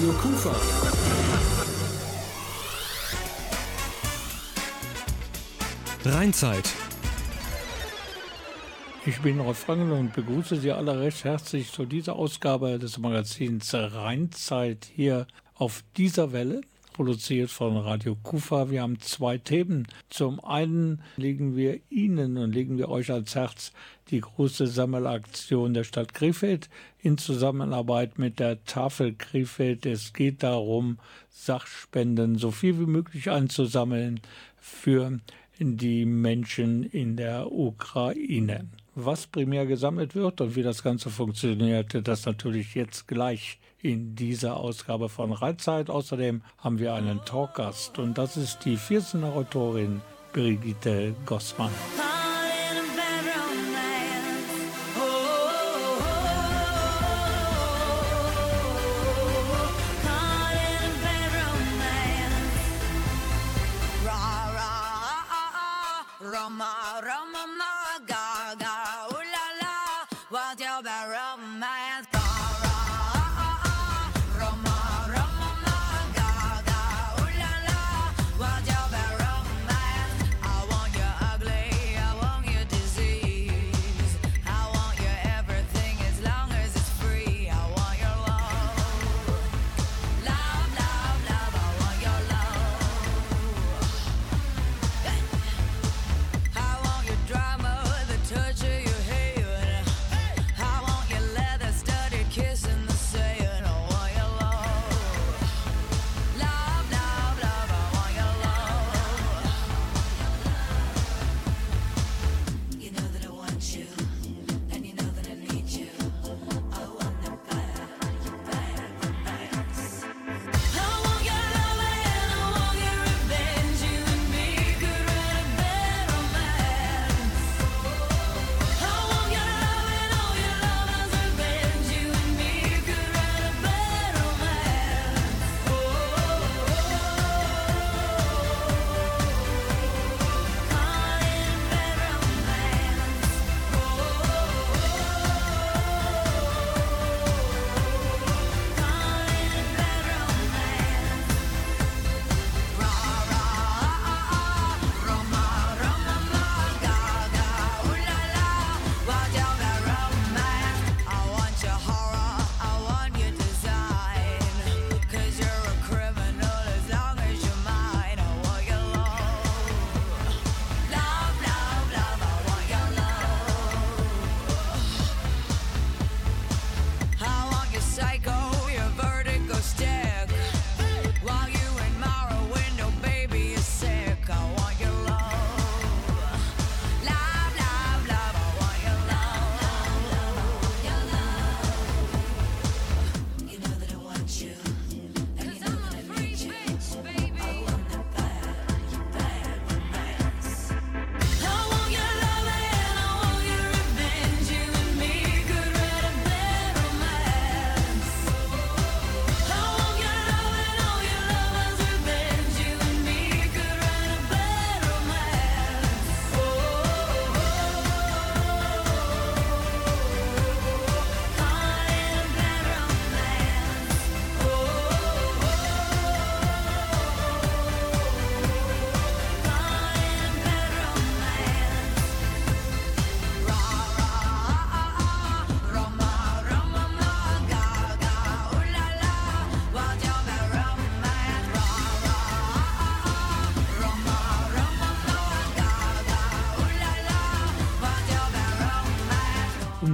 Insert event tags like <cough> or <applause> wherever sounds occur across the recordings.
Radio Kufa. Rheinzeit. Ich bin Rolf Frangel und begrüße Sie alle recht herzlich zu dieser Ausgabe des Magazins Rheinzeit hier auf dieser Welle produziert von Radio Kufa. Wir haben zwei Themen. Zum einen legen wir Ihnen und legen wir euch ans Herz die große Sammelaktion der Stadt Krefeld in Zusammenarbeit mit der Tafel Krefeld. Es geht darum, Sachspenden so viel wie möglich einzusammeln für die Menschen in der Ukraine. Was primär gesammelt wird und wie das Ganze funktioniert, das natürlich jetzt gleich in dieser Ausgabe von Reitzeit. Außerdem haben wir einen Talkgast und das ist die 14 Autorin Brigitte Gossmann.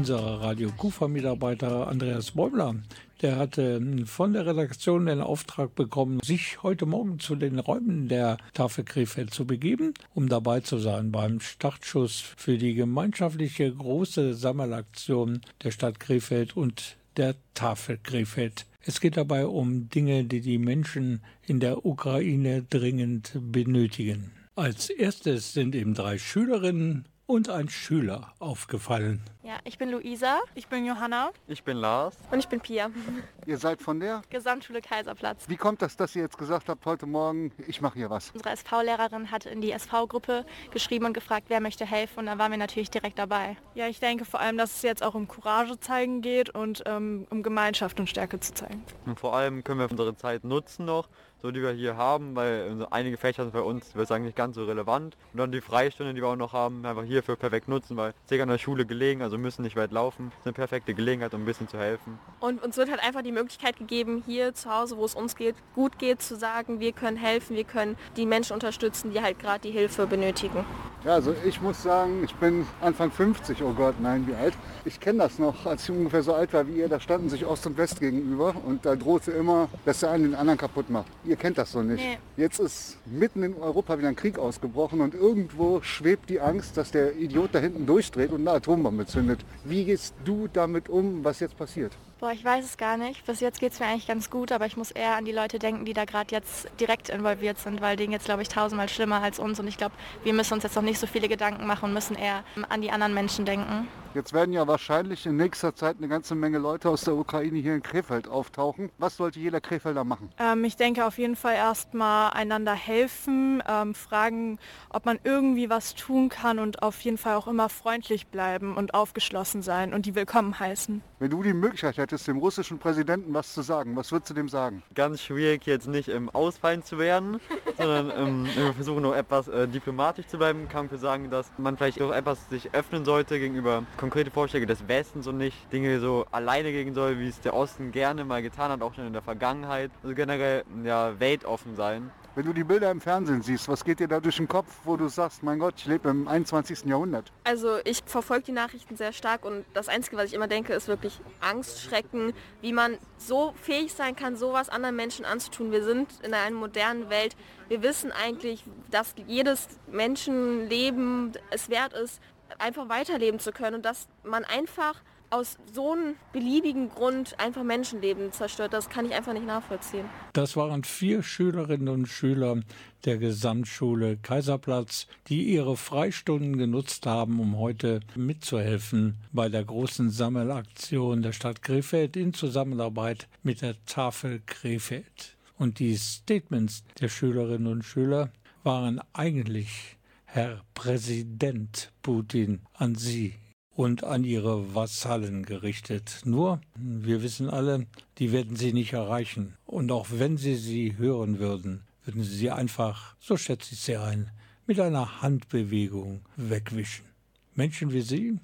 Unser Radio Kufa-Mitarbeiter Andreas Bäumler, der hatte von der Redaktion den Auftrag bekommen, sich heute Morgen zu den Räumen der Tafel Krefeld zu begeben, um dabei zu sein beim Startschuss für die gemeinschaftliche große Sammelaktion der Stadt Krefeld und der Tafel Krefeld. Es geht dabei um Dinge, die die Menschen in der Ukraine dringend benötigen. Als erstes sind ihm drei Schülerinnen und ein Schüler aufgefallen. Ja, ich bin Luisa. Ich bin Johanna. Ich bin Lars. Und ich bin Pia. <laughs> Ihr seid von der? Gesamtschule Kaiserplatz. Wie kommt das, dass ihr jetzt gesagt habt, heute Morgen, ich mache hier was? Unsere SV-Lehrerin hat in die SV-Gruppe geschrieben und gefragt, wer möchte helfen und da waren wir natürlich direkt dabei. Ja, ich denke vor allem, dass es jetzt auch um Courage zeigen geht und ähm, um Gemeinschaft und Stärke zu zeigen. Und vor allem können wir unsere Zeit nutzen noch, so die wir hier haben, weil einige Fächer sind für uns, würde sagen, nicht ganz so relevant. Und dann die Freistunde, die wir auch noch haben, einfach hierfür perfekt nutzen, weil es an der Schule gelegen, also müssen nicht weit laufen. Das ist eine perfekte Gelegenheit, um ein bisschen zu helfen. Und uns wird halt einfach die Möglichkeit gegeben, hier zu Hause, wo es uns geht, gut geht, zu sagen, wir können helfen, wir können die Menschen unterstützen, die halt gerade die Hilfe benötigen. Ja, also ich muss sagen, ich bin Anfang 50, oh Gott, nein, wie alt. Ich kenne das noch, als ich ungefähr so alt war wie ihr, da standen sich Ost und West gegenüber und da drohte immer, dass der eine den anderen kaputt macht. Ihr kennt das so nicht. Nee. Jetzt ist mitten in Europa wieder ein Krieg ausgebrochen und irgendwo schwebt die Angst, dass der Idiot da hinten durchdreht und eine Atombombe zündet. Wie gehst du damit um, was jetzt passiert? Boah, ich weiß es gar nicht. Bis jetzt geht es mir eigentlich ganz gut, aber ich muss eher an die Leute denken, die da gerade jetzt direkt involviert sind, weil denen jetzt, glaube ich, tausendmal schlimmer als uns. Und ich glaube, wir müssen uns jetzt noch nicht so viele Gedanken machen und müssen eher an die anderen Menschen denken. Jetzt werden ja wahrscheinlich in nächster Zeit eine ganze Menge Leute aus der Ukraine hier in Krefeld auftauchen. Was sollte jeder Krefelder machen? Ähm, ich denke auf jeden Fall erstmal einander helfen, ähm, fragen, ob man irgendwie was tun kann und auf jeden Fall auch immer freundlich bleiben und aufgeschlossen sein und die willkommen heißen. Wenn du die Möglichkeit hättest, dem russischen Präsidenten was zu sagen, was würdest du dem sagen? Ganz schwierig jetzt nicht im Ausfallen zu werden, <laughs> sondern ähm, wir versuchen noch etwas äh, diplomatisch zu bleiben. Kann man sagen, dass man vielleicht auch etwas sich öffnen sollte gegenüber konkrete Vorschläge des Westens und nicht Dinge so alleine gegen soll, wie es der Osten gerne mal getan hat, auch schon in der Vergangenheit. Also generell ja weltoffen sein. Wenn du die Bilder im Fernsehen siehst, was geht dir da durch den Kopf, wo du sagst, mein Gott, ich lebe im 21. Jahrhundert? Also ich verfolge die Nachrichten sehr stark und das Einzige, was ich immer denke, ist wirklich Angst, Schrecken, wie man so fähig sein kann, sowas anderen Menschen anzutun. Wir sind in einer modernen Welt. Wir wissen eigentlich, dass jedes Menschenleben es wert ist, einfach weiterleben zu können und dass man einfach aus so einem beliebigen Grund einfach Menschenleben zerstört. Das kann ich einfach nicht nachvollziehen. Das waren vier Schülerinnen und Schüler der Gesamtschule Kaiserplatz, die ihre Freistunden genutzt haben, um heute mitzuhelfen bei der großen Sammelaktion der Stadt Krefeld in Zusammenarbeit mit der Tafel Krefeld. Und die Statements der Schülerinnen und Schüler waren eigentlich Herr Präsident Putin, an Sie und an Ihre Vasallen gerichtet. Nur, wir wissen alle, die werden Sie nicht erreichen. Und auch wenn Sie sie hören würden, würden Sie sie einfach, so schätze ich Sie ein, mit einer Handbewegung wegwischen. Menschen wie Sie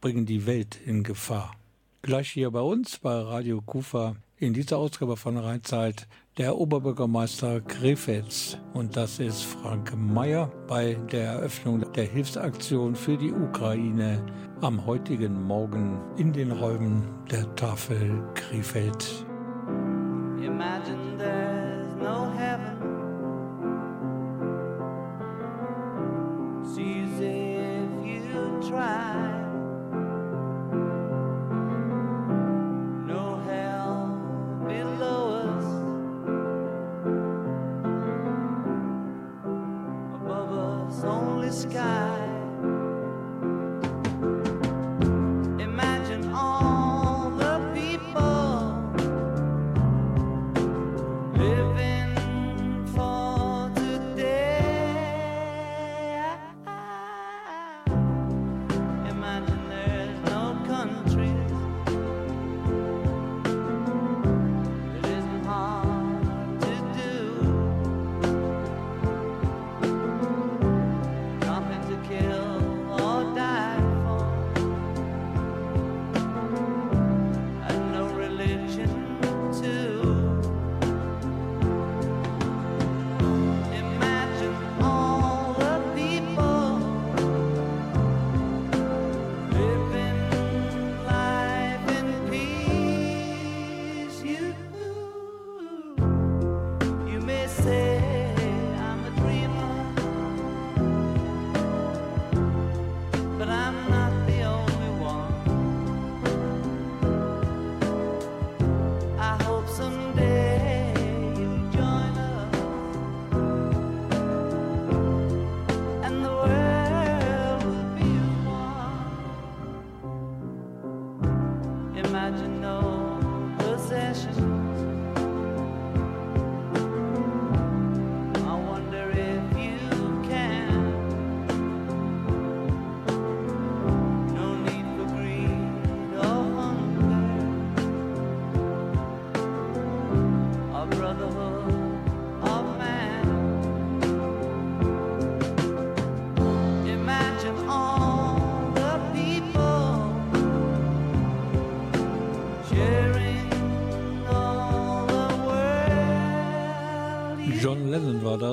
bringen die Welt in Gefahr. Gleich hier bei uns bei Radio Kufa in dieser Ausgabe von Rheinzeit der Oberbürgermeister Krefelds. Und das ist Frank Mayer bei der Eröffnung der Hilfsaktion für die Ukraine am heutigen Morgen in den Räumen der Tafel Krefeld. Imagine there's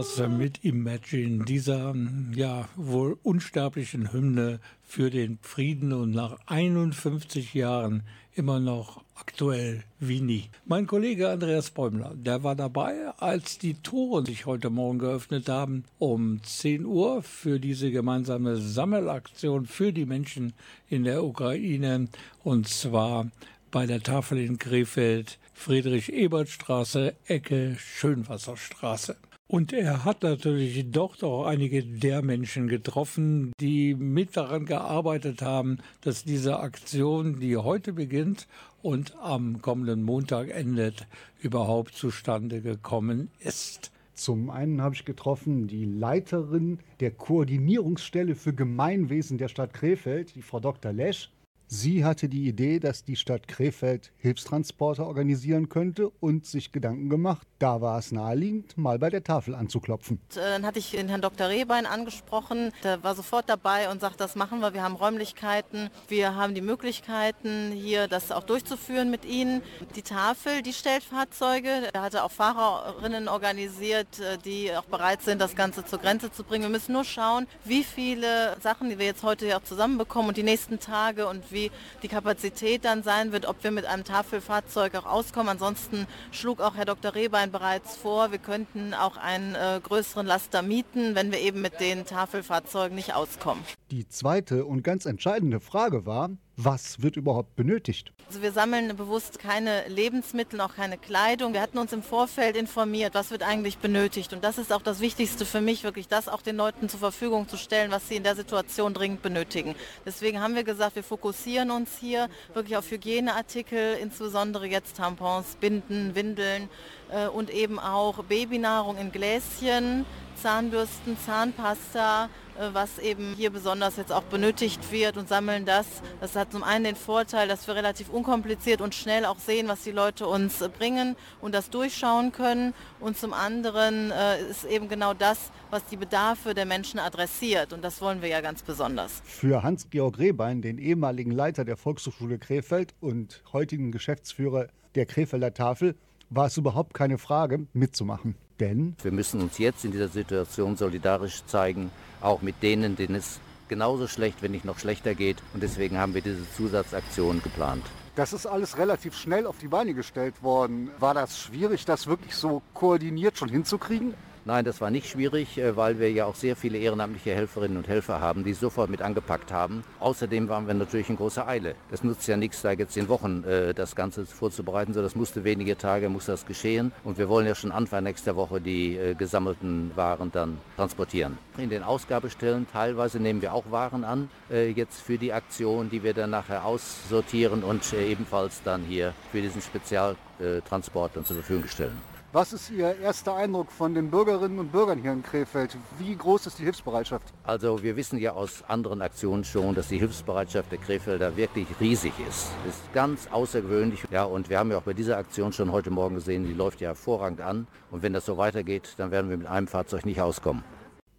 Lennon war das mit Imagine, dieser ja wohl unsterblichen Hymne für den Frieden und nach 51 Jahren immer noch aktuell wie nie. Mein Kollege Andreas Bäumler, der war dabei, als die Tore sich heute Morgen geöffnet haben um 10 Uhr für diese gemeinsame Sammelaktion für die Menschen in der Ukraine und zwar bei der Tafel in Krefeld, Friedrich-Ebert-Straße, Ecke Schönwasserstraße. Und er hat natürlich dort auch einige der Menschen getroffen, die mit daran gearbeitet haben, dass diese Aktion, die heute beginnt und am kommenden Montag endet, überhaupt zustande gekommen ist. Zum einen habe ich getroffen die Leiterin der Koordinierungsstelle für Gemeinwesen der Stadt Krefeld, die Frau Dr. Lesch. Sie hatte die Idee, dass die Stadt Krefeld Hilfstransporte organisieren könnte und sich Gedanken gemacht. Da war es naheliegend, mal bei der Tafel anzuklopfen. Äh, Dann hatte ich den Herrn Dr. Rehbein angesprochen. Der war sofort dabei und sagt, das machen wir. Wir haben Räumlichkeiten. Wir haben die Möglichkeiten, hier das auch durchzuführen mit Ihnen. Die Tafel, die stellt Fahrzeuge. Er hatte auch Fahrerinnen organisiert, äh, die auch bereit sind, das Ganze zur Grenze zu bringen. Wir müssen nur schauen, wie viele Sachen, die wir jetzt heute hier auch zusammenbekommen und die nächsten Tage und wie die Kapazität dann sein wird, ob wir mit einem Tafelfahrzeug auch auskommen. Ansonsten schlug auch Herr Dr. Rehbein bereits vor, wir könnten auch einen äh, größeren Laster mieten, wenn wir eben mit den Tafelfahrzeugen nicht auskommen. Die zweite und ganz entscheidende Frage war, was wird überhaupt benötigt? Also wir sammeln bewusst keine Lebensmittel, auch keine Kleidung. Wir hatten uns im Vorfeld informiert, was wird eigentlich benötigt. Und das ist auch das Wichtigste für mich, wirklich das auch den Leuten zur Verfügung zu stellen, was sie in der Situation dringend benötigen. Deswegen haben wir gesagt, wir fokussieren uns hier wirklich auf Hygieneartikel, insbesondere jetzt Tampons, Binden, Windeln äh, und eben auch Babynahrung in Gläschen, Zahnbürsten, Zahnpasta, was eben hier besonders jetzt auch benötigt wird und sammeln das. Das hat zum einen den Vorteil, dass wir relativ unkompliziert und schnell auch sehen, was die Leute uns äh, bringen und das durchschauen können. Und zum anderen äh, ist eben genau das, was die Bedarfe der Menschen adressiert. Und das wollen wir ja ganz besonders. Für Hans-Georg Rehbein, den ehemaligen Leiter der Volkshochschule Krefeld und heutigen Geschäftsführer der Krefelder Tafel, war es überhaupt keine Frage, mitzumachen. Denn Wir müssen uns jetzt in dieser Situation solidarisch zeigen, auch mit denen, denen es genauso schlecht, wenn nicht noch schlechter geht. Und deswegen haben wir diese Zusatzaktion geplant. Das ist alles relativ schnell auf die Beine gestellt worden. War das schwierig, das wirklich so koordiniert schon hinzukriegen? Nein, das war nicht schwierig, äh, weil wir ja auch sehr viele ehrenamtliche Helferinnen und Helfer haben, die sofort mit angepackt haben. Außerdem waren wir natürlich in großer Eile. Das nutzt ja nichts, da jetzt in Wochen äh, das Ganze vorzubereiten, sondern das musste wenige Tage, muss das geschehen. Und wir wollen ja schon Anfang nächster Woche die äh, gesammelten Waren dann transportieren. In den Ausgabestellen teilweise nehmen wir auch Waren an, jetzt für die Aktion, die wir dann nachher aussortieren und ebenfalls dann hier für diesen Spezialtransport dann zur Verfügung stellen. Was ist Ihr erster Eindruck von den Bürgerinnen und Bürgern hier in Krefeld? Wie groß ist die Hilfsbereitschaft? Also wir wissen ja aus anderen Aktionen schon, dass die Hilfsbereitschaft der Krefelder wirklich riesig ist. Ist ganz außergewöhnlich. Ja, und wir haben ja auch bei dieser Aktion schon heute Morgen gesehen, die läuft ja hervorragend an. Und wenn das so weitergeht, dann werden wir mit einem Fahrzeug nicht auskommen.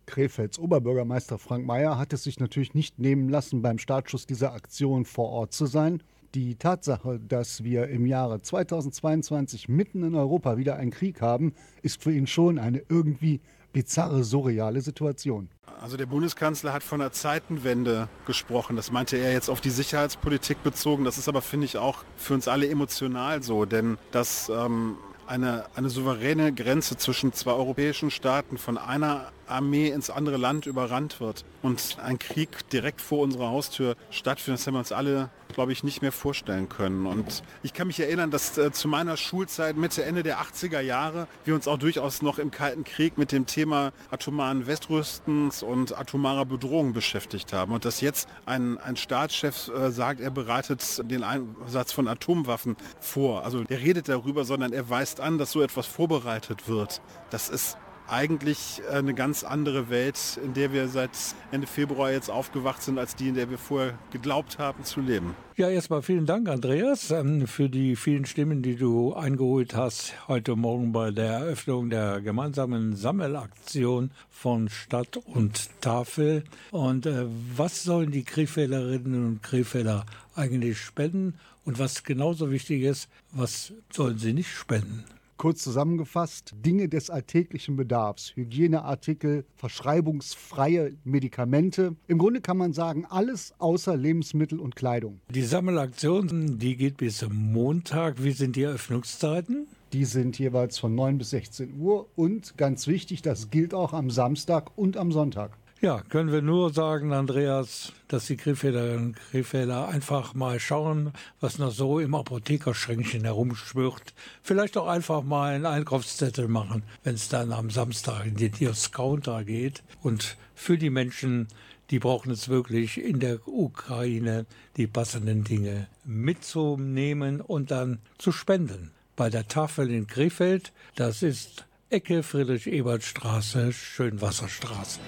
Krefelds Oberbürgermeister Frank Mayer hat es sich natürlich nicht nehmen lassen, beim Startschuss dieser Aktion vor Ort zu sein. Die Tatsache, dass wir im Jahre 2022 mitten in Europa wieder einen Krieg haben, ist für ihn schon eine irgendwie bizarre, surreale Situation. Also der Bundeskanzler hat von einer Zeitenwende gesprochen. Das meinte er jetzt auf die Sicherheitspolitik bezogen. Das ist aber, finde ich, auch für uns alle emotional so, denn dass ähm, eine, eine souveräne Grenze zwischen zwei europäischen Staaten von einer Armee ins andere Land überrannt wird und ein Krieg direkt vor unserer Haustür stattfindet, das haben wir uns alle, glaube ich, nicht mehr vorstellen können. Und ich kann mich erinnern, dass äh, zu meiner Schulzeit Mitte, Ende der 80er Jahre wir uns auch durchaus noch im Kalten Krieg mit dem Thema atomaren Westrüstens und atomarer Bedrohung beschäftigt haben. Und dass jetzt ein, ein Staatschef äh, sagt, er bereitet den Einsatz von Atomwaffen vor. Also er redet darüber, sondern er weist an, dass so etwas vorbereitet wird. Das ist eigentlich eine ganz andere Welt, in der wir seit Ende Februar jetzt aufgewacht sind, als die, in der wir vorher geglaubt haben zu leben. Ja, erstmal vielen Dank, Andreas, ähm, für die vielen Stimmen, die du eingeholt hast heute Morgen bei der Eröffnung der gemeinsamen Sammelaktion von Stadt und Tafel. Und äh, was sollen die Krefelderinnen und Krefelder eigentlich spenden? Und was genauso wichtig ist, was sollen sie nicht spenden? Kurz zusammengefasst, Dinge des alltäglichen Bedarfs, Hygieneartikel, verschreibungsfreie Medikamente. Im Grunde kann man sagen, alles außer Lebensmittel und Kleidung. Die Sammelaktion, die geht bis Montag. Wie sind die Eröffnungszeiten? Die sind jeweils von 9 bis 16 Uhr und ganz wichtig, das gilt auch am Samstag und am Sonntag. Ja, können wir nur sagen, Andreas, dass die Krefelderinnen und Krefelder einfach mal schauen, was noch so im Apothekerschränkchen herumschwirrt. Vielleicht auch einfach mal einen Einkaufszettel machen, wenn es dann am Samstag in den Discounter geht. Und für die Menschen, die brauchen es wirklich in der Ukraine, die passenden Dinge mitzunehmen und dann zu spenden. Bei der Tafel in Krefeld, das ist Ecke Friedrich-Ebert-Straße, Schönwasserstraße.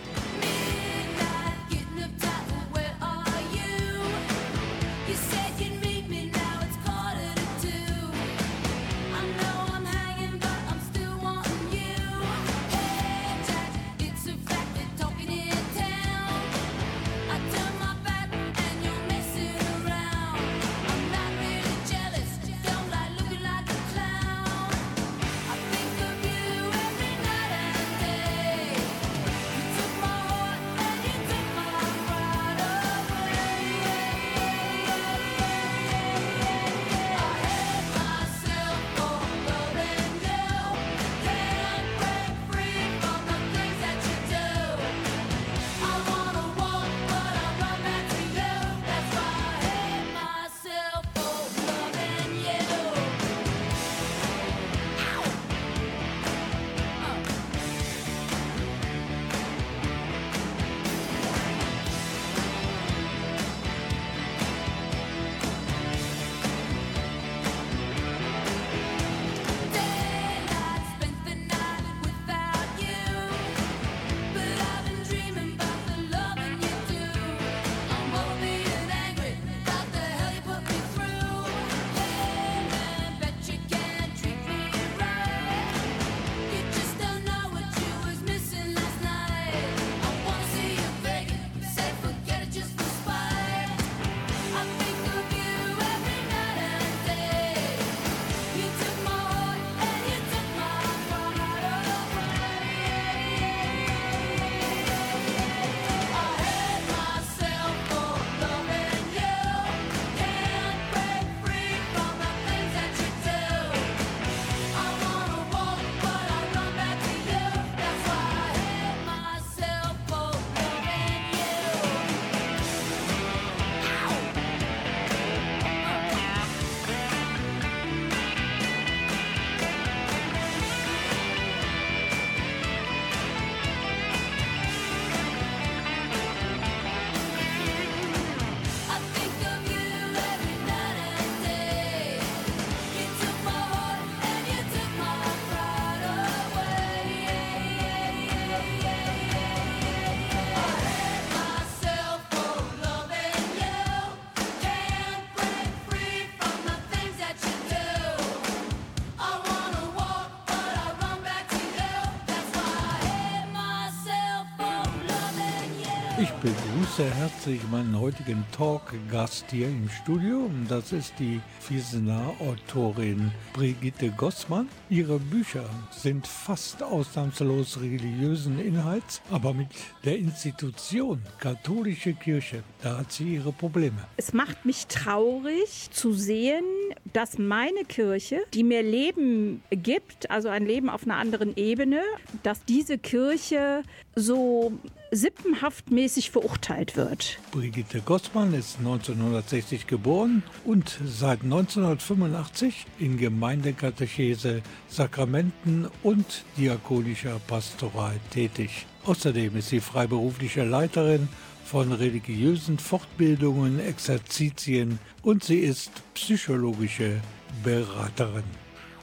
Begrüße herzlich meinen heutigen Talk-Gast hier im Studio. Das ist die Wiesener Autorin Brigitte Gossmann. Ihre Bücher sind fast ausnahmslos religiösen Inhalts, aber mit der Institution katholische Kirche, da hat sie ihre Probleme. Es macht mich traurig zu sehen, dass meine Kirche, die mir Leben gibt, also ein Leben auf einer anderen Ebene, dass diese Kirche so sippenhaftmäßig verurteilt wird. Brigitte Gossmann ist 1960 geboren und seit 1985 in Gemeindekatechese, Sakramenten und diakonischer Pastoral tätig. Außerdem ist sie freiberufliche Leiterin von religiösen Fortbildungen, Exerzitien und sie ist psychologische Beraterin.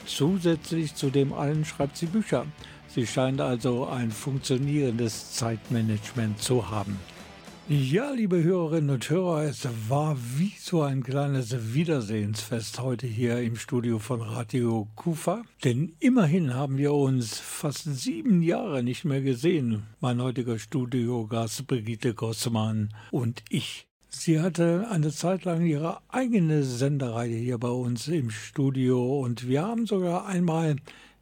Zusätzlich zu dem allen schreibt sie Bücher. Sie scheint also ein funktionierendes Zeitmanagement zu haben. Ja, liebe Hörerinnen und Hörer, es war wie so ein kleines Wiedersehensfest heute hier im Studio von Radio Kufa. Denn immerhin haben wir uns fast sieben Jahre nicht mehr gesehen. Mein heutiger Studiogast Brigitte Gossmann und ich. Sie hatte eine Zeit lang ihre eigene Sendereihe hier bei uns im Studio und wir haben sogar einmal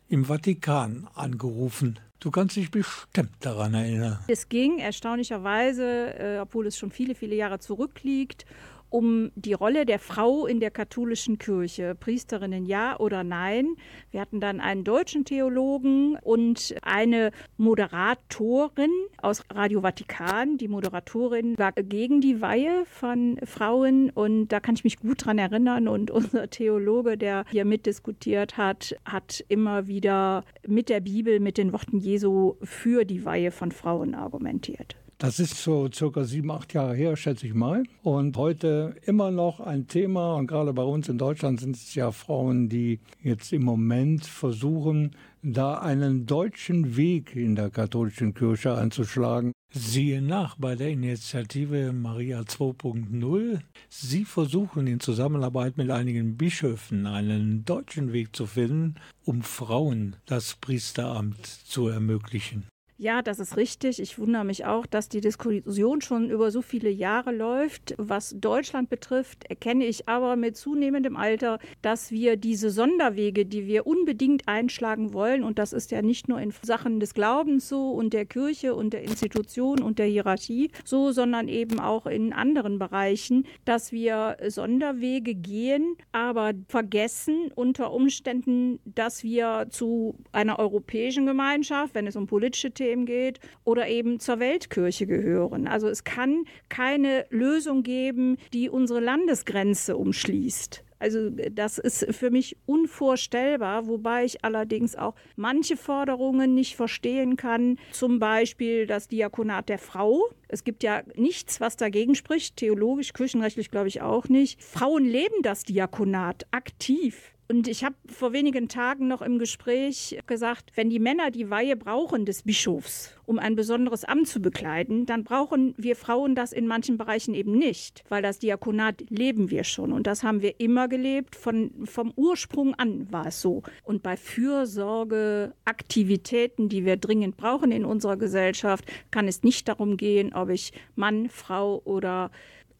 im Vatikan angerufen. Du kannst dich bestimmt daran erinnern. Es ging erstaunlicherweise, äh, obwohl es schon viele, viele Jahre zurückliegt, um die Rolle der Frau in der katholischen Kirche. Priesterinnen ja oder nein. Wir hatten dann einen deutschen Theologen und eine Moderatorin aus Radio Vatikan. Die Moderatorin war gegen die Weihe von Frauen und da kann ich mich gut dran erinnern. Und unser Theologe, der hier mitdiskutiert hat, hat immer wieder mit der Bibel, mit den Worten Jesu für die Weihe von Frauen argumentiert. Das ist so circa sieben, acht Jahre her, schätze ich mal. Und heute immer noch ein Thema. Und gerade bei uns in Deutschland sind es ja Frauen, die jetzt im Moment versuchen, da einen deutschen Weg in der katholischen Kirche einzuschlagen. Siehe nach bei der Initiative Maria 2.0. Sie versuchen in Zusammenarbeit mit einigen Bischöfen einen deutschen Weg zu finden, um Frauen das Priesteramt zu ermöglichen. Ja, das ist richtig. Ich wundere mich auch, dass die Diskussion schon über so viele Jahre läuft. Was Deutschland betrifft, erkenne ich aber mit zunehmendem Alter, dass wir diese Sonderwege, die wir unbedingt einschlagen wollen, und das ist ja nicht nur in Sachen des Glaubens so und der Kirche und der Institution und der Hierarchie so, sondern eben auch in anderen Bereichen, dass wir Sonderwege gehen, aber vergessen unter Umständen, dass wir zu einer europäischen Gemeinschaft, wenn es um politische Themen geht, oder eben zur Weltkirche gehören. Also es kann keine Lösung geben, die unsere Landesgrenze umschließt. Also das ist für mich unvorstellbar, wobei ich allerdings auch manche Forderungen nicht verstehen kann. Zum Beispiel das Diakonat der Frau. Es gibt ja nichts, was dagegen spricht, theologisch, kirchenrechtlich glaube ich auch nicht. Frauen leben das Diakonat aktiv. Und ich habe vor wenigen Tagen noch im Gespräch gesagt, wenn die Männer die Weihe brauchen des Bischofs, um ein besonderes Amt zu bekleiden, dann brauchen wir Frauen das in manchen Bereichen eben nicht, weil das Diakonat leben wir schon. Und das haben wir immer gelebt. Von, vom Ursprung an war es so. Und bei Fürsorgeaktivitäten, die wir dringend brauchen in unserer Gesellschaft, kann es nicht darum gehen, ob ich Mann, Frau oder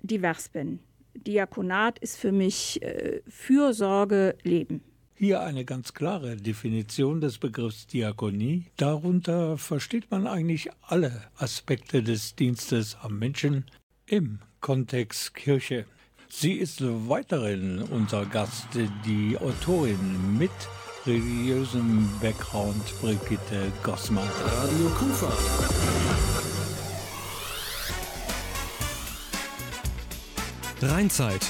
divers bin. Diakonat ist für mich äh, Fürsorge, Leben. Hier eine ganz klare Definition des Begriffs Diakonie. Darunter versteht man eigentlich alle Aspekte des Dienstes am Menschen im Kontext Kirche. Sie ist weiterhin unser Gast, die Autorin mit religiösem Background Brigitte Gossmann. Radio Kufa. Rheinzeit.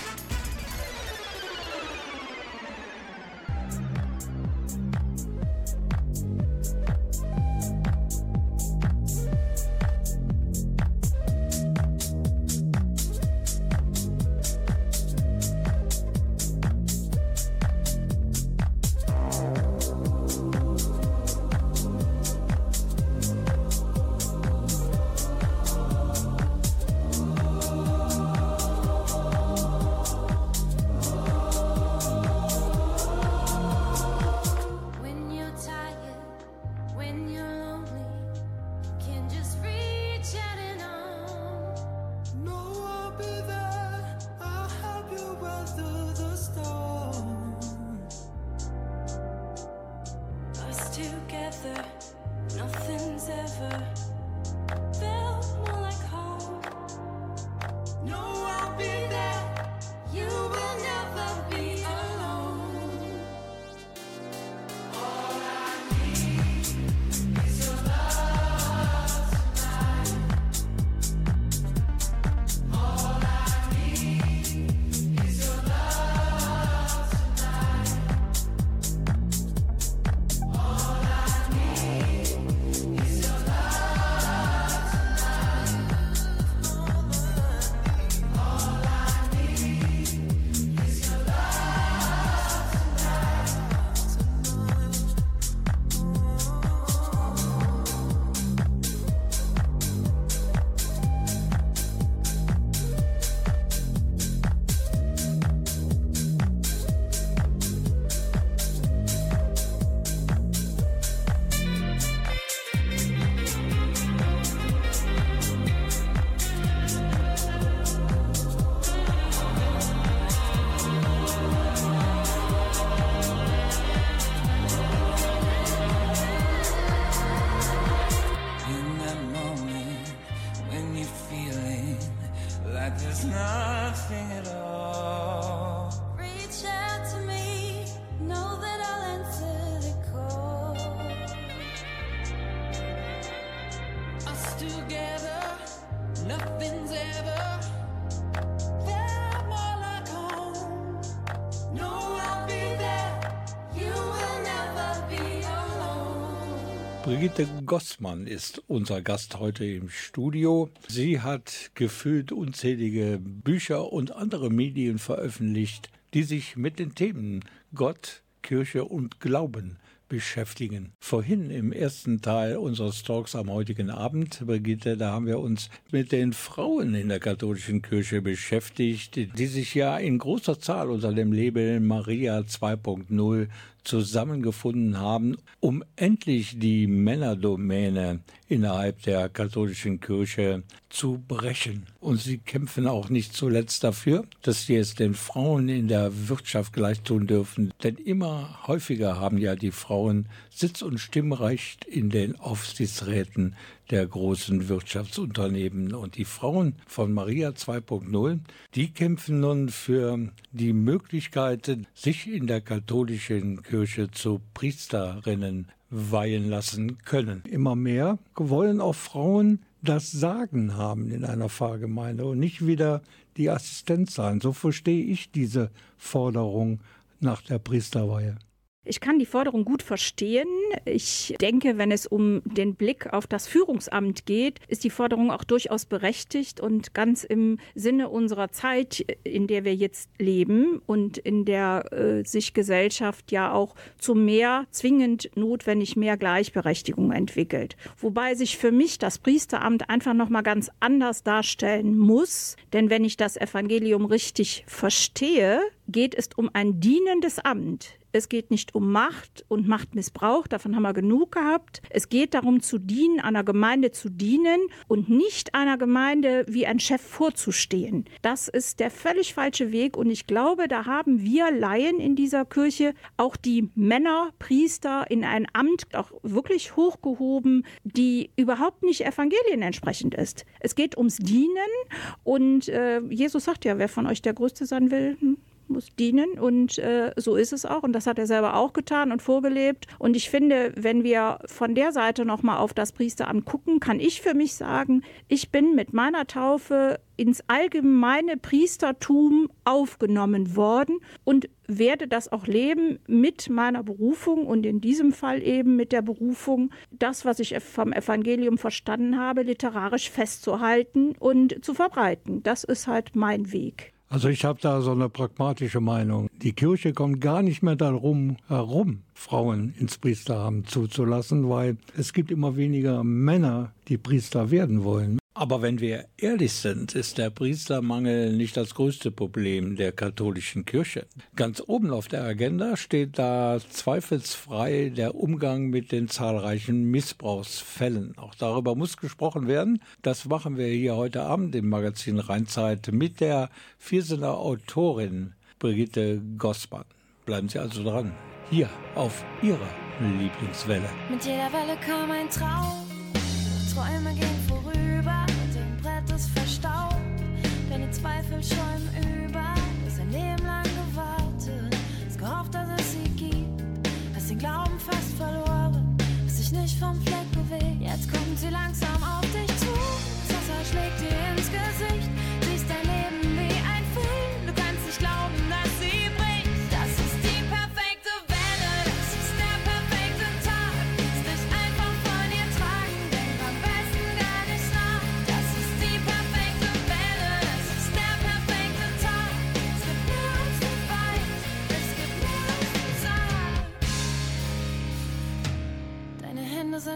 Brigitte Gossmann ist unser Gast heute im Studio. Sie hat gefühlt unzählige Bücher und andere Medien veröffentlicht, die sich mit den Themen Gott, Kirche und Glauben beschäftigen. Vorhin im ersten Teil unseres Talks am heutigen Abend, Brigitte, da haben wir uns mit den Frauen in der katholischen Kirche beschäftigt, die sich ja in großer Zahl unter dem Label Maria 2.0 zusammengefunden haben, um endlich die Männerdomäne innerhalb der katholischen Kirche zu brechen. Und sie kämpfen auch nicht zuletzt dafür, dass sie es den Frauen in der Wirtschaft gleich tun dürfen. Denn immer häufiger haben ja die Frauen Sitz- und Stimmrecht in den Aufsichtsräten der großen Wirtschaftsunternehmen. Und die Frauen von Maria 2.0, die kämpfen nun für die Möglichkeit, sich in der katholischen Kirche zu Priesterinnen weihen lassen können. Immer mehr wollen auch Frauen das Sagen haben in einer Pfarrgemeinde und nicht wieder die Assistenz sein. So verstehe ich diese Forderung nach der Priesterweihe. Ich kann die Forderung gut verstehen. Ich denke, wenn es um den Blick auf das Führungsamt geht, ist die Forderung auch durchaus berechtigt und ganz im Sinne unserer Zeit, in der wir jetzt leben und in der äh, sich Gesellschaft ja auch zu mehr zwingend notwendig mehr Gleichberechtigung entwickelt. Wobei sich für mich das Priesteramt einfach noch mal ganz anders darstellen muss, denn wenn ich das Evangelium richtig verstehe, geht es um ein dienendes Amt. Es geht nicht um Macht und Machtmissbrauch, davon haben wir genug gehabt. Es geht darum zu dienen, einer Gemeinde zu dienen und nicht einer Gemeinde wie ein Chef vorzustehen. Das ist der völlig falsche Weg und ich glaube, da haben wir Laien in dieser Kirche auch die Männer, Priester in ein Amt auch wirklich hochgehoben, die überhaupt nicht Evangelien entsprechend ist. Es geht ums Dienen und äh, Jesus sagt ja, wer von euch der Größte sein will, hm, muss dienen und äh, so ist es auch und das hat er selber auch getan und vorgelebt und ich finde, wenn wir von der Seite noch mal auf das Priesteramt gucken, kann ich für mich sagen, ich bin mit meiner Taufe ins allgemeine Priestertum aufgenommen worden und werde das auch leben mit meiner Berufung und in diesem Fall eben mit der Berufung, das, was ich vom Evangelium verstanden habe, literarisch festzuhalten und zu verbreiten. Das ist halt mein Weg. Also ich habe da so eine pragmatische Meinung. Die Kirche kommt gar nicht mehr darum herum, Frauen ins Priesteramt zuzulassen, weil es gibt immer weniger Männer, die Priester werden wollen. Aber wenn wir ehrlich sind, ist der Priestermangel nicht das größte Problem der katholischen Kirche. Ganz oben auf der Agenda steht da zweifelsfrei der Umgang mit den zahlreichen Missbrauchsfällen. Auch darüber muss gesprochen werden. Das machen wir hier heute Abend im Magazin Rheinzeit mit der Viersener Autorin Brigitte Gossmann. Bleiben Sie also dran. Hier auf Ihrer Lieblingswelle. Mit jeder Welle kam ein Traum. Träume gehen Zweifel schäumen über, hast ein Leben lang gewartet. Hast gehofft, dass es sie gibt, hast den Glauben fast verloren. Hast dich nicht vom Fleck bewegt, jetzt kommt sie langsam auf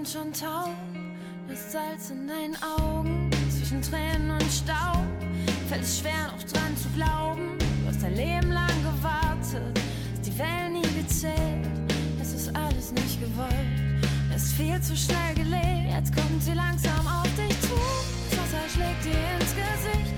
Sind schon taub, das Salz in deinen Augen, zwischen Tränen und Staub. Fällt es schwer, noch dran zu glauben. Du hast dein Leben lang gewartet, hast die Wellen nie gezählt. Es ist alles nicht gewollt, es ist viel zu schnell gelebt. Jetzt kommt sie langsam auf dich zu. Das Wasser schlägt dir ins Gesicht,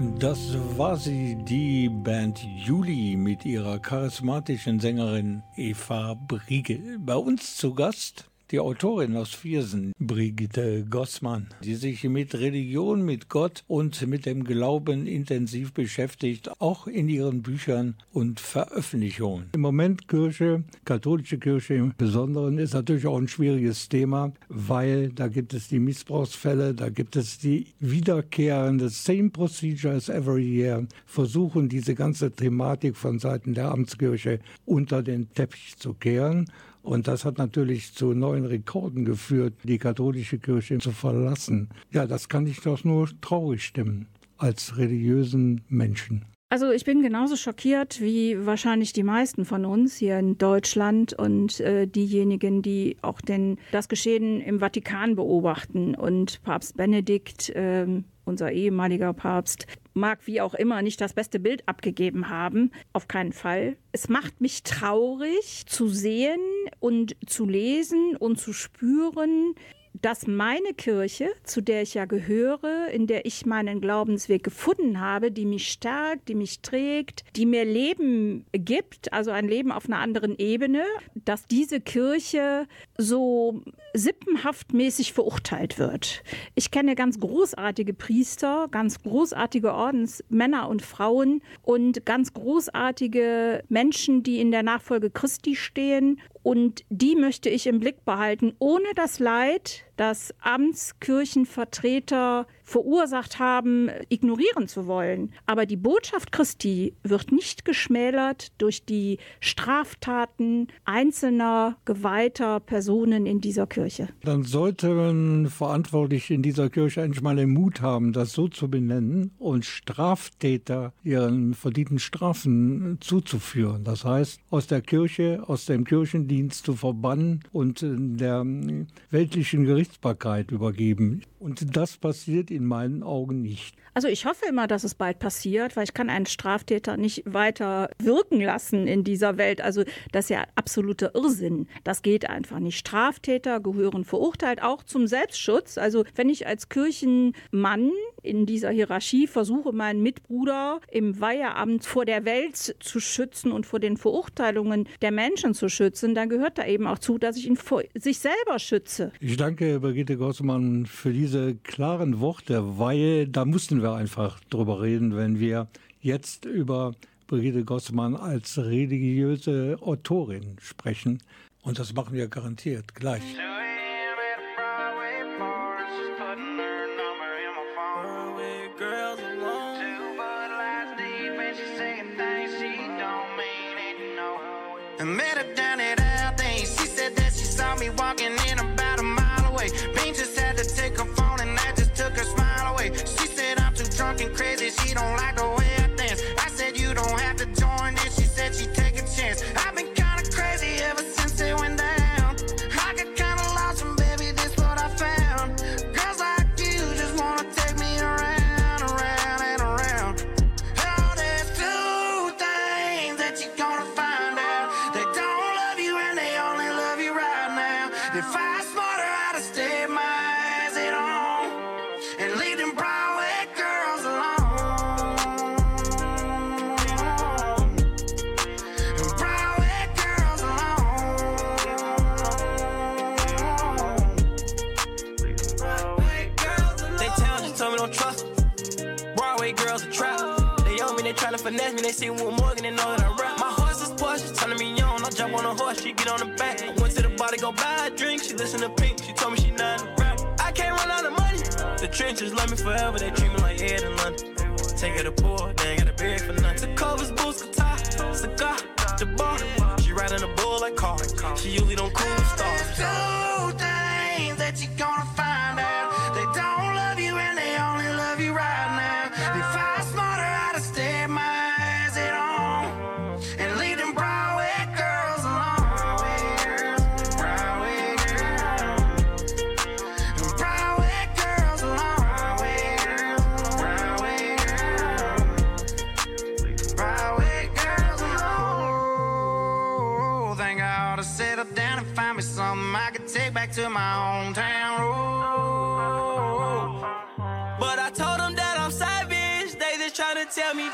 Das war sie, die Band Juli mit ihrer charismatischen Sängerin Eva Briegel. Bei uns zu Gast die Autorin aus Viersen, Brigitte Gossmann, die sich mit Religion, mit Gott und mit dem Glauben intensiv beschäftigt, auch in ihren Büchern und Veröffentlichungen. Im Moment Kirche, katholische Kirche im Besonderen, ist natürlich auch ein schwieriges Thema, weil da gibt es die Missbrauchsfälle, da gibt es die wiederkehrende Same Procedure as every year, versuchen diese ganze Thematik von Seiten der Amtskirche unter den Teppich zu kehren. Und das hat natürlich zu neuen Rekorden geführt, die katholische Kirche zu verlassen. Ja, das kann ich doch nur traurig stimmen als religiösen Menschen. Also ich bin genauso schockiert wie wahrscheinlich die meisten von uns hier in Deutschland und äh, diejenigen, die auch den, das Geschehen im Vatikan beobachten. Und Papst Benedikt, äh, unser ehemaliger Papst, mag wie auch immer nicht das beste Bild abgegeben haben. Auf keinen Fall. Es macht mich traurig zu sehen und zu lesen und zu spüren, dass meine Kirche, zu der ich ja gehöre, in der ich meinen Glaubensweg gefunden habe, die mich stärkt, die mich trägt, die mir Leben gibt, also ein Leben auf einer anderen Ebene, dass diese Kirche so sippenhaft mäßig verurteilt wird. Ich kenne ganz großartige Priester, ganz großartige Ordensmänner und Frauen und ganz großartige Menschen, die in der Nachfolge Christi stehen und die möchte ich im Blick behalten, ohne das Leid, das Amtskirchenvertreter verursacht haben, ignorieren zu wollen. Aber die Botschaft Christi wird nicht geschmälert durch die Straftaten einzelner geweihter Personen in dieser Kirche. Dann sollten Verantwortliche in dieser Kirche endlich mal den Mut haben, das so zu benennen und Straftäter ihren verdienten Strafen zuzuführen. Das heißt, aus der Kirche, aus dem Kirchendienst zu verbannen und der weltlichen Gerichtsbarkeit übergeben. Und das passiert in meinen Augen nicht. Also ich hoffe immer, dass es bald passiert, weil ich kann einen Straftäter nicht weiter wirken lassen in dieser Welt. Also das ist ja absoluter Irrsinn. Das geht einfach nicht. Straftäter gehören verurteilt, auch zum Selbstschutz. Also wenn ich als Kirchenmann in dieser Hierarchie versuche, meinen Mitbruder im Weiheamt vor der Welt zu schützen und vor den Verurteilungen der Menschen zu schützen, dann gehört da eben auch zu, dass ich ihn vor sich selber schütze. Ich danke Brigitte Gossmann für diese klaren Worte, weil da mussten wir einfach drüber reden, wenn wir jetzt über Brigitte Gossmann als religiöse Autorin sprechen. Und das machen wir garantiert gleich. Met They see Will Morgan, they know that I rap. My horse is Porsche, telling me young. I jump on a horse, she get on the back. I went to the bar to go buy a drink. She listen to Pink, she told me she not a rap. I can't run out of money. The trenches love me forever, they treat me like Ed in London. Take her to poor,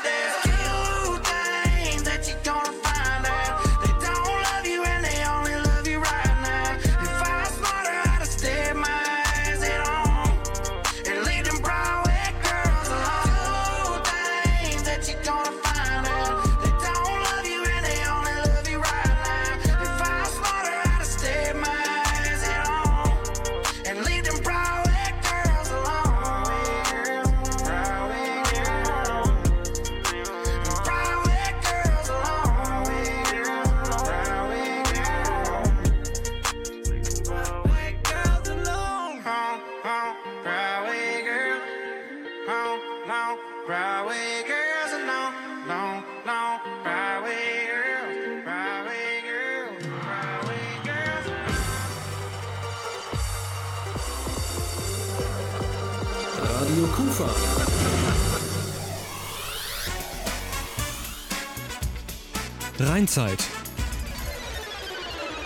there. Rheinzeit.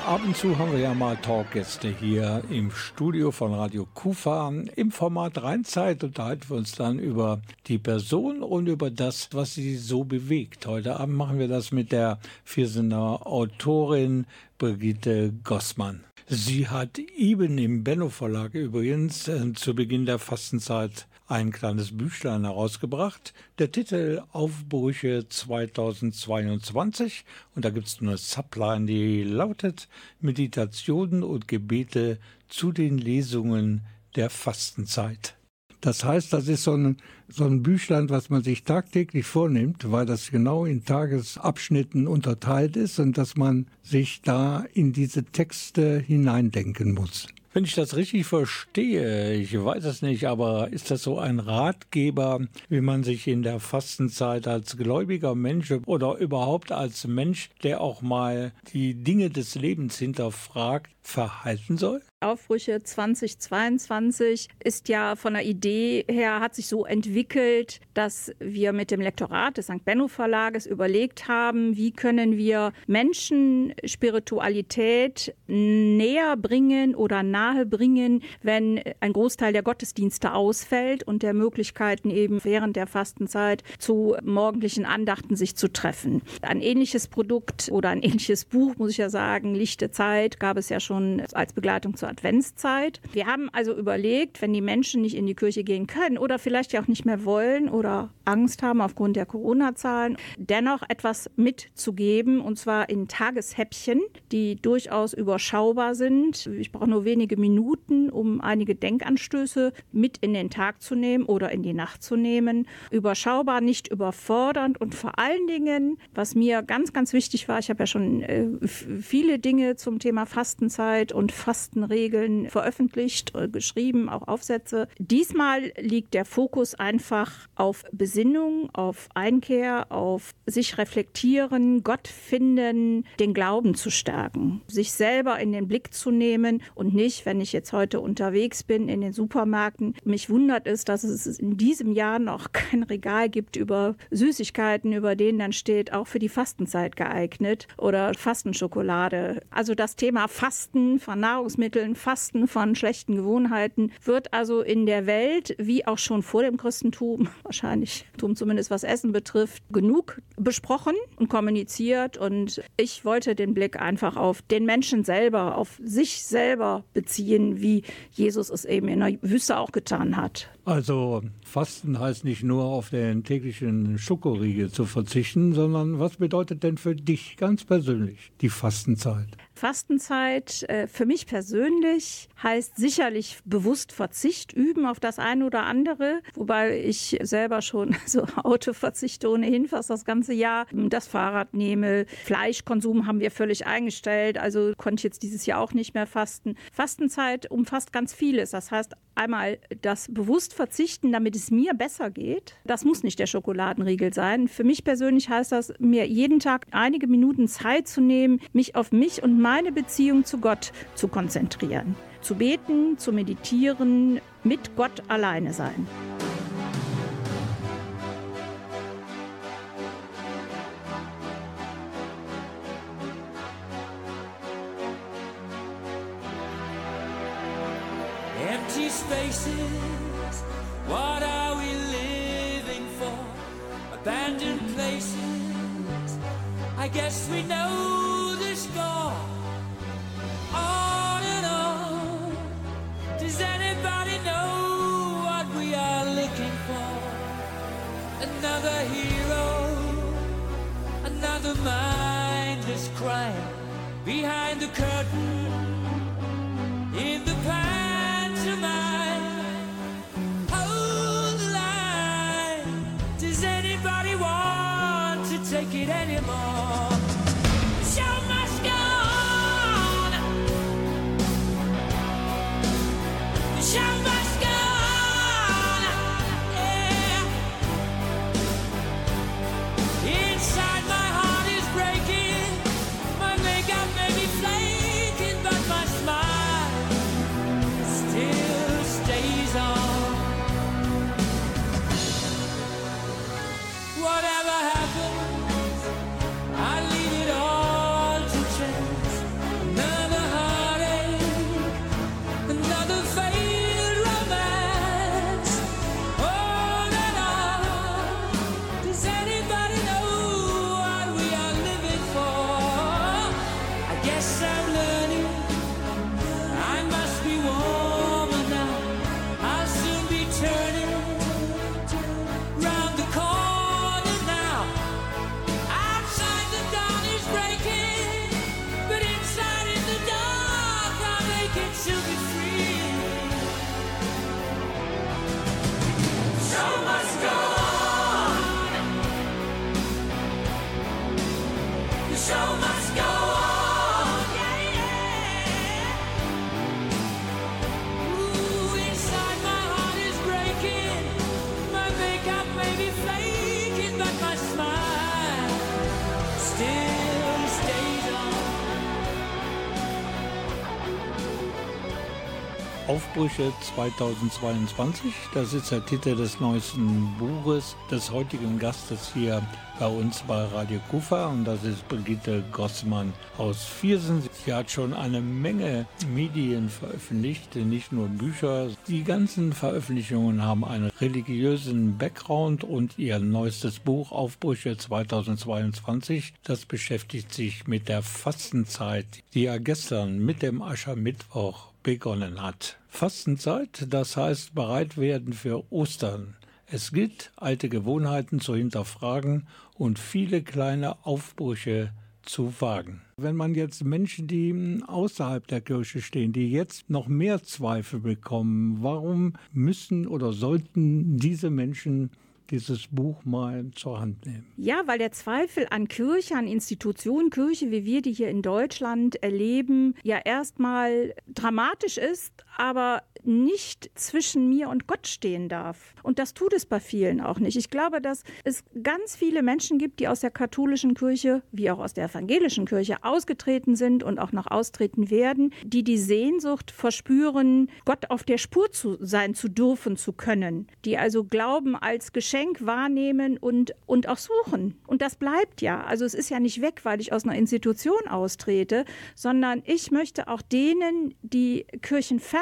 Ab und zu haben wir ja mal Talkgäste hier im Studio von Radio Kufa. Im Format Rheinzeit unterhalten wir uns dann über die Person und über das, was sie so bewegt. Heute Abend machen wir das mit der Viersener Autorin Brigitte Gossmann. Sie hat eben im Benno Verlag übrigens äh, zu Beginn der Fastenzeit ein kleines Büchlein herausgebracht. Der Titel Aufbrüche 2022 und da gibt es eine Subline, die lautet Meditationen und Gebete zu den Lesungen der Fastenzeit. Das heißt, das ist so ein, so ein Büchlein, was man sich tagtäglich vornimmt, weil das genau in Tagesabschnitten unterteilt ist und dass man sich da in diese Texte hineindenken muss. Wenn ich das richtig verstehe, ich weiß es nicht, aber ist das so ein Ratgeber, wie man sich in der Fastenzeit als gläubiger Mensch oder überhaupt als Mensch, der auch mal die Dinge des Lebens hinterfragt, verhalten soll? Aufbrüche 2022 ist ja von der Idee her, hat sich so entwickelt, dass wir mit dem Lektorat des St. Benno Verlages überlegt haben, wie können wir Menschen Spiritualität näher bringen oder nahe bringen, wenn ein Großteil der Gottesdienste ausfällt und der Möglichkeiten eben während der Fastenzeit zu morgendlichen Andachten sich zu treffen. Ein ähnliches Produkt oder ein ähnliches Buch, muss ich ja sagen, Lichte Zeit, gab es ja schon als Begleitung zur Adventszeit. Wir haben also überlegt, wenn die Menschen nicht in die Kirche gehen können oder vielleicht ja auch nicht mehr wollen oder Angst haben aufgrund der Corona-Zahlen, dennoch etwas mitzugeben und zwar in Tageshäppchen, die durchaus überschaubar sind. Ich brauche nur wenige Minuten, um einige Denkanstöße mit in den Tag zu nehmen oder in die Nacht zu nehmen. Überschaubar, nicht überfordernd und vor allen Dingen, was mir ganz, ganz wichtig war, ich habe ja schon äh, viele Dinge zum Thema Fastenzeit und Fastenregeln veröffentlicht, äh, geschrieben, auch Aufsätze. Diesmal liegt der Fokus einfach auf Besinnung, auf Einkehr, auf sich reflektieren, Gott finden, den Glauben zu stärken, sich selber in den Blick zu nehmen und nicht, wenn ich jetzt heute unterwegs bin in den Supermärkten, mich wundert es, dass es in diesem Jahr noch <laughs> kein Regal gibt über Süßigkeiten, über denen dann steht, auch für die Fastenzeit geeignet oder Fastenschokolade. Also das Thema Fasten von Nahrungsmitteln, Fasten von schlechten Gewohnheiten wird also in der Welt, wie auch schon vor dem Christentum, <laughs> wahrscheinlich zumindest was Essen betrifft, genug besprochen und kommuniziert. Und ich wollte den Blick einfach auf den Menschen selber, auf sich selber beziehen, wie Jesus es eben in der Wüste auch getan hat. Also Fasten heißt nicht nur auf den täglichen Schokoriegel zu verzichten, sondern was bedeutet denn für dich ganz persönlich die Fastenzeit? Fastenzeit äh, für mich persönlich heißt sicherlich bewusst Verzicht üben auf das eine oder andere, wobei ich selber schon <laughs> so Auto verzichte ohnehin fast das ganze Jahr, das Fahrrad nehme. Fleischkonsum haben wir völlig eingestellt, also konnte ich jetzt dieses Jahr auch nicht mehr fasten. Fastenzeit umfasst ganz vieles. Das heißt einmal das bewusst verzichten, damit es mir besser geht. Das muss nicht der Schokoladenriegel sein. Für mich persönlich heißt das, mir jeden Tag einige Minuten Zeit zu nehmen, mich auf mich und meine Beziehung zu Gott zu konzentrieren. Zu beten, zu meditieren, mit Gott alleine sein. Empty spaces, what are we living for? Abandoned places, I guess we know the score. Another hero, another mindless crime behind the curtain in the pantomime. Aufbrüche 2022, das ist der Titel des neuesten Buches des heutigen Gastes hier bei uns bei Radio Kufa und das ist Brigitte Gossmann aus Viersen. Sie hat schon eine Menge Medien veröffentlicht, nicht nur Bücher. Die ganzen Veröffentlichungen haben einen religiösen Background und ihr neuestes Buch Aufbrüche 2022, das beschäftigt sich mit der Fastenzeit, die ja gestern mit dem Aschermittwoch begonnen hat. Fastenzeit, das heißt bereit werden für Ostern. Es gilt, alte Gewohnheiten zu hinterfragen und viele kleine Aufbrüche zu wagen. Wenn man jetzt Menschen, die außerhalb der Kirche stehen, die jetzt noch mehr Zweifel bekommen, warum müssen oder sollten diese Menschen dieses Buch mal zur Hand nehmen? Ja, weil der Zweifel an Kirche, an Institutionen, Kirche, wie wir die hier in Deutschland erleben, ja erstmal dramatisch ist, aber nicht zwischen mir und Gott stehen darf. Und das tut es bei vielen auch nicht. Ich glaube, dass es ganz viele Menschen gibt, die aus der katholischen Kirche wie auch aus der evangelischen Kirche ausgetreten sind und auch noch austreten werden, die die Sehnsucht verspüren, Gott auf der Spur zu sein zu dürfen, zu können, die also Glauben als Geschenk wahrnehmen und, und auch suchen. Und das bleibt ja. Also es ist ja nicht weg, weil ich aus einer Institution austrete, sondern ich möchte auch denen, die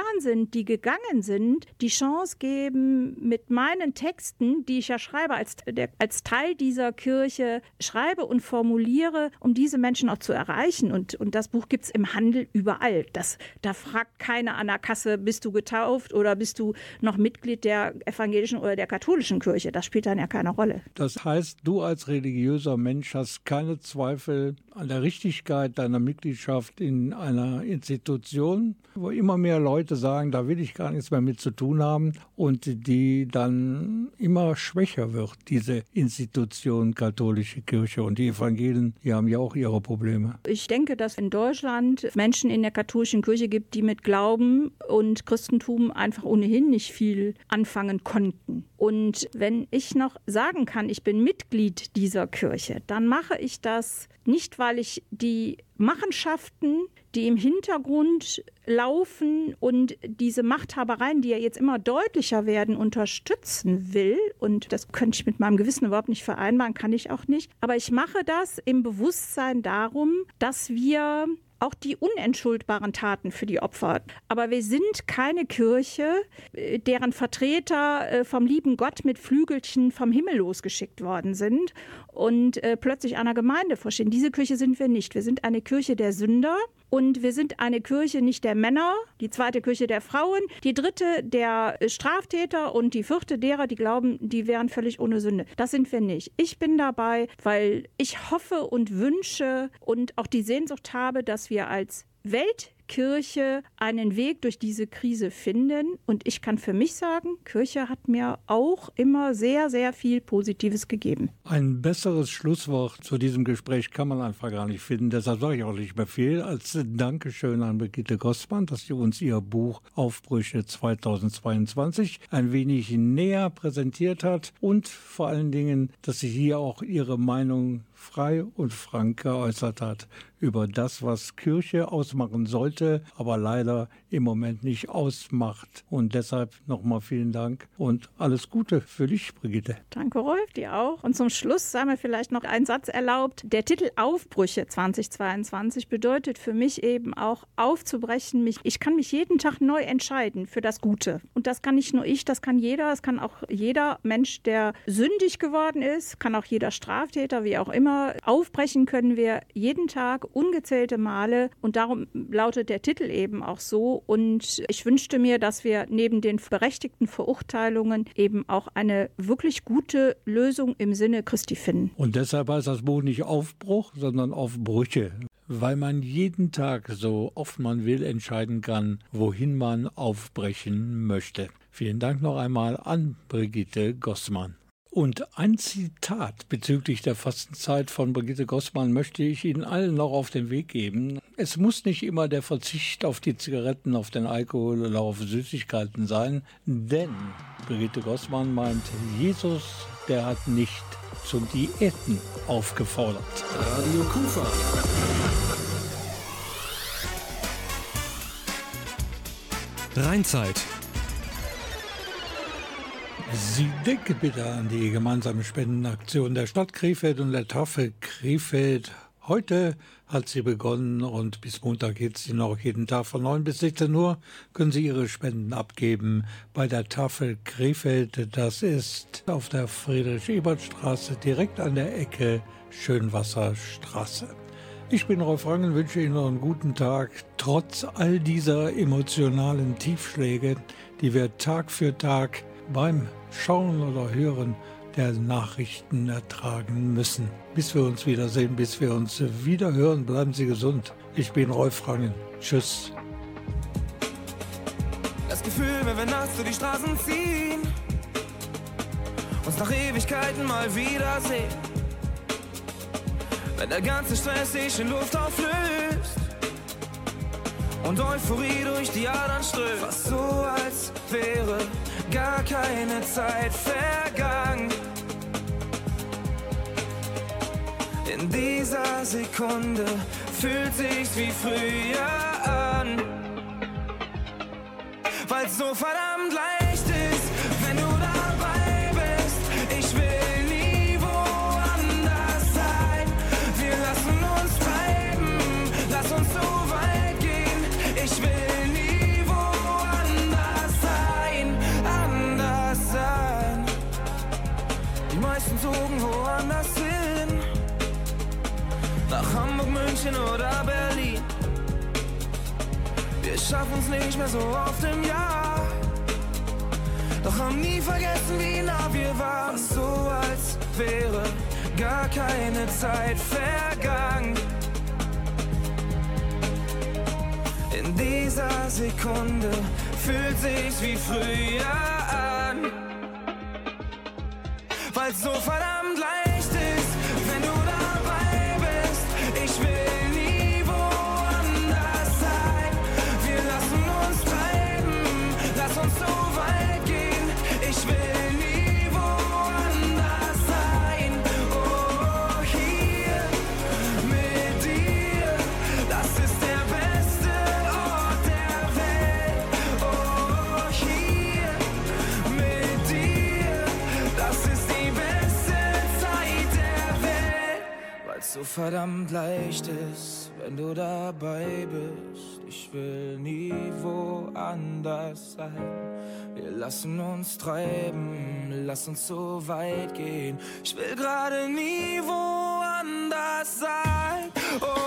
kirchenfern sind, die gegangen sind, die Chance geben, mit meinen Texten, die ich ja schreibe, als, der, als Teil dieser Kirche schreibe und formuliere, um diese Menschen auch zu erreichen. Und, und das Buch gibt es im Handel überall. Das, da fragt keiner an der Kasse, bist du getauft oder bist du noch Mitglied der evangelischen oder der katholischen Kirche. Das spielt dann ja keine Rolle. Das heißt, du als religiöser Mensch hast keine Zweifel an der Richtigkeit deiner Mitgliedschaft in einer Institution, wo immer mehr Leute sagen, da will ich gar nichts mehr mit zu tun haben und die dann immer schwächer wird, diese Institution katholische Kirche. Und die Evangelien, die haben ja auch ihre Probleme. Ich denke, dass in Deutschland Menschen in der katholischen Kirche gibt, die mit Glauben und Christentum einfach ohnehin nicht viel anfangen konnten. Und wenn ich noch sagen kann, ich bin Mitglied dieser Kirche, dann mache ich das nicht, weil ich die Machenschaften, die im Hintergrund laufen und diese Machthabereien, die ja jetzt immer deutlicher werden, unterstützen will. Und das könnte ich mit meinem Gewissen überhaupt nicht vereinbaren, kann ich auch nicht. Aber ich mache das im Bewusstsein darum, dass wir auch die unentschuldbaren Taten für die Opfer. Aber wir sind keine Kirche, äh, deren Vertreter äh, vom lieben Gott mit Flügelchen vom Himmel losgeschickt worden sind und äh, plötzlich einer Gemeinde vorstehen. Diese Kirche sind wir nicht. Wir sind eine Kirche der Sünder und wir sind eine Kirche nicht der Männer, die zweite Kirche der Frauen, die dritte der Straftäter und die vierte derer, die glauben, die wären völlig ohne Sünde. Das sind wir nicht. Ich bin dabei, weil ich hoffe und wünsche und auch die Sehnsucht habe, dass wir als Weltkirche einen Weg durch diese Krise finden. Und ich kann für mich sagen, Kirche hat mir auch immer sehr, sehr viel Positives gegeben. Ein besseres Schlusswort zu diesem Gespräch kann man einfach gar nicht finden. Deshalb sage ich auch nicht mehr viel als Dankeschön an Brigitte Gossmann, dass sie uns ihr Buch Aufbrüche 2022 ein wenig näher präsentiert hat und vor allen Dingen, dass sie hier auch ihre Meinung frei und frank geäußert hat über das, was Kirche ausmachen sollte, aber leider im Moment nicht ausmacht. Und deshalb nochmal vielen Dank und alles Gute für dich, Brigitte. Danke, Rolf, dir auch. Und zum Schluss sei mir vielleicht noch ein Satz erlaubt. Der Titel Aufbrüche 2022 bedeutet für mich eben auch aufzubrechen. Mich, ich kann mich jeden Tag neu entscheiden für das Gute. Und das kann nicht nur ich, das kann jeder. Das kann auch jeder Mensch, der sündig geworden ist, kann auch jeder Straftäter, wie auch immer. Aufbrechen können wir jeden Tag ungezählte Male. Und darum lautet der Titel eben auch so. Und ich wünschte mir, dass wir neben den berechtigten Verurteilungen eben auch eine wirklich gute Lösung im Sinne Christi finden. Und deshalb heißt das Buch nicht Aufbruch, sondern Aufbrüche. Weil man jeden Tag, so oft man will, entscheiden kann, wohin man aufbrechen möchte. Vielen Dank noch einmal an Brigitte Gossmann. Und ein Zitat bezüglich der Fastenzeit von Brigitte Gossmann möchte ich Ihnen allen noch auf den Weg geben. Es muss nicht immer der Verzicht auf die Zigaretten, auf den Alkohol oder auf Süßigkeiten sein, denn Brigitte Gossmann meint, Jesus, der hat nicht zum Diäten aufgefordert. Radio Kufa. Rheinzeit. Sie denken bitte an die gemeinsame Spendenaktion der Stadt Krefeld und der Tafel Krefeld. Heute hat sie begonnen und bis Montag geht sie noch jeden Tag von 9 bis 16 Uhr. Können Sie Ihre Spenden abgeben bei der Tafel Krefeld. Das ist auf der Friedrich-Ebert-Straße direkt an der Ecke Schönwasserstraße. Ich bin Rolf Rangen, wünsche Ihnen noch einen guten Tag. Trotz all dieser emotionalen Tiefschläge, die wir Tag für Tag beim Schauen oder Hören der Nachrichten ertragen müssen. Bis wir uns wiedersehen, bis wir uns wieder hören, bleiben Sie gesund. Ich bin Rolf Rangen. Tschüss. Das Gefühl, wenn wir nachts durch die Straßen ziehen, uns nach Ewigkeiten mal wiedersehen. Wenn der ganze Stress sich in Luft auflöst und Euphorie durch die Adern strömt. Fast so, als wäre gar keine Zeit vergangen. In dieser Sekunde fühlt sich's wie früher an. Weil's so verdammt leicht geflogen, woanders hin. Nach Hamburg, München oder Berlin. Wir schaffen's nicht mehr so oft im Jahr. Doch haben nie vergessen, wie nah wir waren. So als wäre gar keine Zeit vergangen. In dieser Sekunde fühlt sich wie früher an niemals so verdammt leid. verdammt leicht ist, wenn du dabei bist. Ich will nie woanders sein. Wir lassen uns treiben, lass uns so weit gehen. Ich will gerade nie woanders sein. Oh.